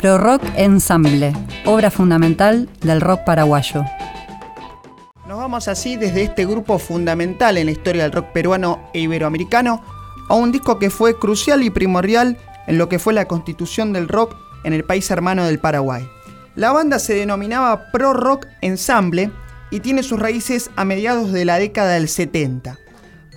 Pro Rock Ensemble, obra fundamental del rock paraguayo. Nos vamos así desde este grupo fundamental en la historia del rock peruano e iberoamericano a un disco que fue crucial y primordial en lo que fue la constitución del rock en el país hermano del Paraguay. La banda se denominaba Pro Rock Ensemble y tiene sus raíces a mediados de la década del 70.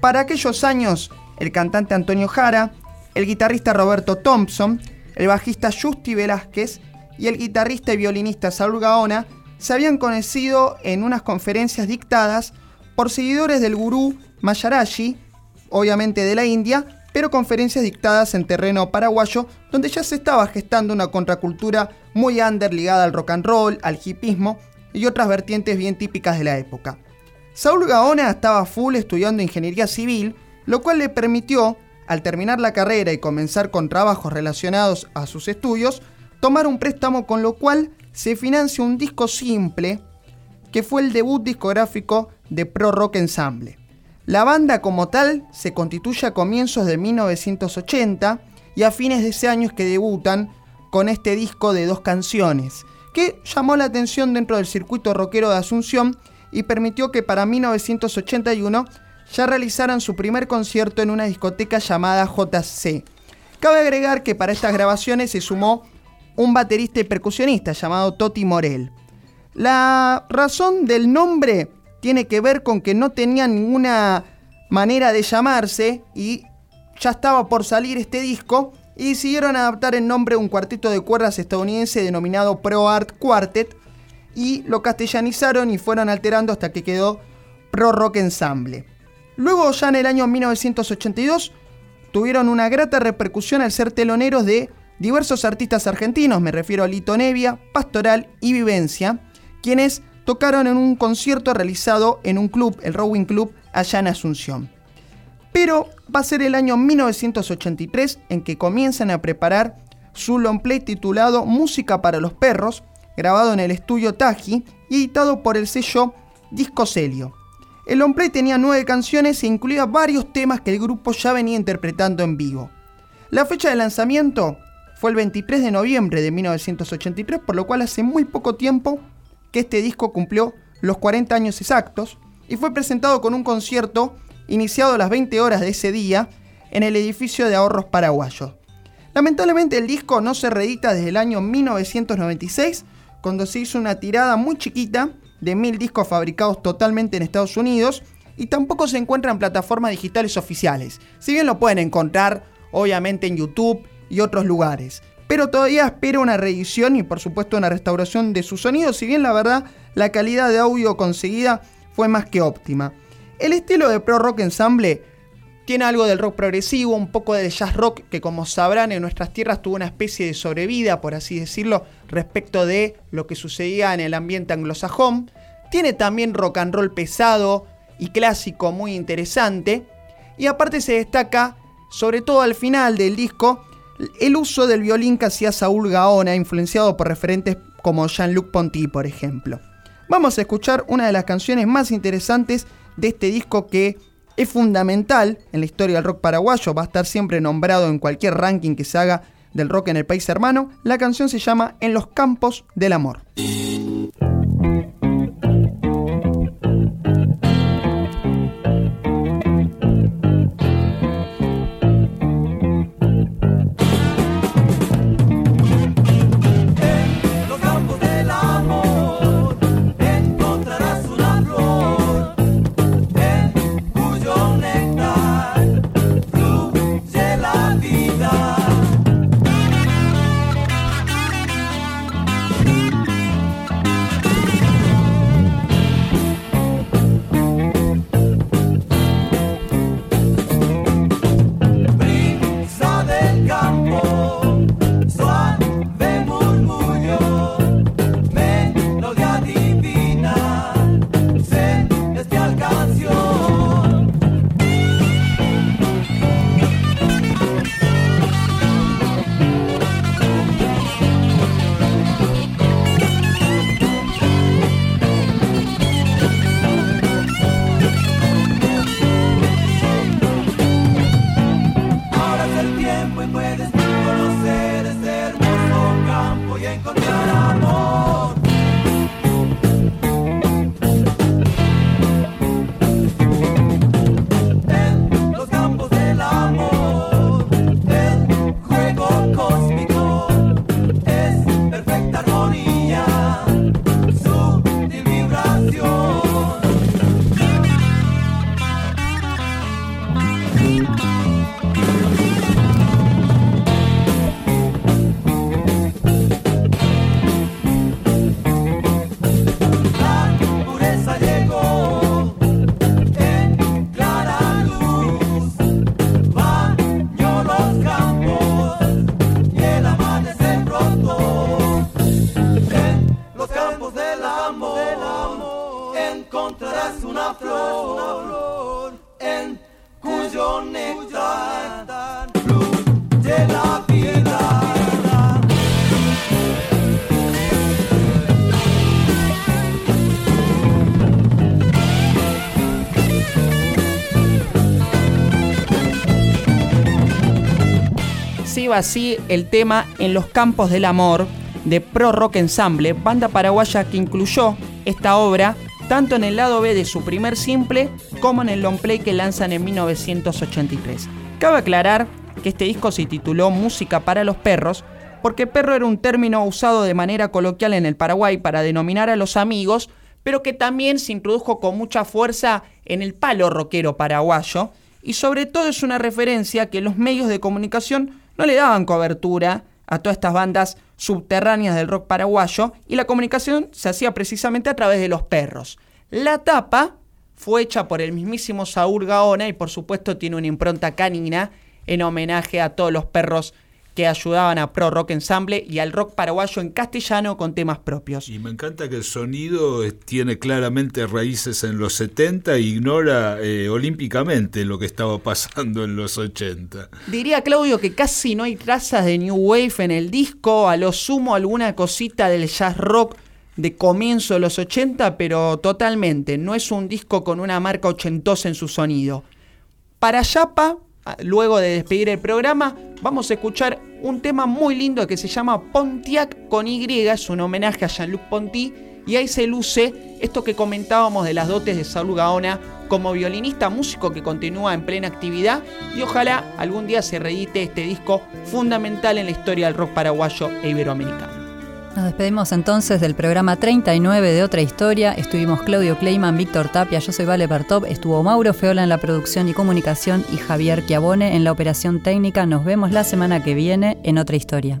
Para aquellos años, el cantante Antonio Jara, el guitarrista Roberto Thompson, el bajista Justi Velázquez y el guitarrista y violinista Saúl Gaona se habían conocido en unas conferencias dictadas por seguidores del gurú Mayarashi, obviamente de la India, pero conferencias dictadas en terreno paraguayo, donde ya se estaba gestando una contracultura muy under ligada al rock and roll, al hipismo y otras vertientes bien típicas de la época. Saúl Gaona estaba full estudiando ingeniería civil, lo cual le permitió al terminar la carrera y comenzar con trabajos relacionados a sus estudios, tomar un préstamo con lo cual se financia un disco simple que fue el debut discográfico de Pro Rock Ensemble. La banda como tal se constituye a comienzos de 1980 y a fines de ese año es que debutan con este disco de dos canciones, que llamó la atención dentro del circuito rockero de Asunción y permitió que para 1981 ya realizaran su primer concierto en una discoteca llamada JC. Cabe agregar que para estas grabaciones se sumó un baterista y percusionista llamado Toti Morel. La razón del nombre tiene que ver con que no tenía ninguna manera de llamarse y ya estaba por salir este disco y decidieron adaptar el nombre de un cuarteto de cuerdas estadounidense denominado Pro Art Quartet y lo castellanizaron y fueron alterando hasta que quedó Pro Rock Ensemble. Luego, ya en el año 1982, tuvieron una grata repercusión al ser teloneros de diversos artistas argentinos, me refiero a Lito Nevia, Pastoral y Vivencia, quienes tocaron en un concierto realizado en un club, el Rowing Club, allá en Asunción. Pero va a ser el año 1983 en que comienzan a preparar su long play titulado Música para los Perros, grabado en el estudio Taji y editado por el sello Disco Celio. El Play tenía nueve canciones e incluía varios temas que el grupo ya venía interpretando en vivo. La fecha de lanzamiento fue el 23 de noviembre de 1983, por lo cual hace muy poco tiempo que este disco cumplió los 40 años exactos y fue presentado con un concierto iniciado a las 20 horas de ese día en el edificio de ahorros paraguayos. Lamentablemente el disco no se reedita desde el año 1996, cuando se hizo una tirada muy chiquita de mil discos fabricados totalmente en Estados Unidos y tampoco se encuentra en plataformas digitales oficiales, si bien lo pueden encontrar obviamente en YouTube y otros lugares. Pero todavía espera una reedición y por supuesto una restauración de su sonido, si bien la verdad la calidad de audio conseguida fue más que óptima. El estilo de Pro Rock Ensemble tiene algo del rock progresivo, un poco del jazz rock que como sabrán en nuestras tierras tuvo una especie de sobrevida, por así decirlo, respecto de lo que sucedía en el ambiente anglosajón. Tiene también rock and roll pesado y clásico muy interesante. Y aparte se destaca, sobre todo al final del disco, el uso del violín que hacía Saúl Gaona, influenciado por referentes como Jean-Luc Ponty, por ejemplo. Vamos a escuchar una de las canciones más interesantes de este disco que es fundamental en la historia del rock paraguayo, va a estar siempre nombrado en cualquier ranking que se haga del rock en el país hermano. La canción se llama En los campos del amor. Así el tema En los campos del amor de Pro Rock Ensemble, banda paraguaya que incluyó esta obra tanto en el lado B de su primer simple como en el long play que lanzan en 1983. Cabe aclarar que este disco se tituló Música para los perros porque perro era un término usado de manera coloquial en el Paraguay para denominar a los amigos, pero que también se introdujo con mucha fuerza en el palo rockero paraguayo, y sobre todo es una referencia que los medios de comunicación no le daban cobertura a todas estas bandas subterráneas del rock paraguayo, y la comunicación se hacía precisamente a través de los perros. La tapa fue hecha por el mismísimo Saúl Gaona y por supuesto tiene una impronta canina en homenaje a todos los perros que ayudaban a Pro Rock Ensemble y al rock paraguayo en castellano con temas propios. Y me encanta que el sonido tiene claramente raíces en los 70 e ignora eh, olímpicamente lo que estaba pasando en los 80. Diría Claudio que casi no hay trazas de New Wave en el disco, a lo sumo alguna cosita del jazz rock de comienzo de los 80, pero totalmente, no es un disco con una marca ochentosa en su sonido. Para Yapa, luego de despedir el programa, vamos a escuchar un tema muy lindo que se llama Pontiac con Y, es un homenaje a Jean-Luc Ponty, y ahí se luce esto que comentábamos de las dotes de Saúl Gaona como violinista músico que continúa en plena actividad y ojalá algún día se reedite este disco fundamental en la historia del rock paraguayo e iberoamericano. Nos despedimos entonces del programa 39 de Otra Historia. Estuvimos Claudio Kleiman, Víctor Tapia, yo soy Vale Bertop, estuvo Mauro Feola en la producción y comunicación y Javier Chiavone en la operación técnica. Nos vemos la semana que viene en Otra Historia.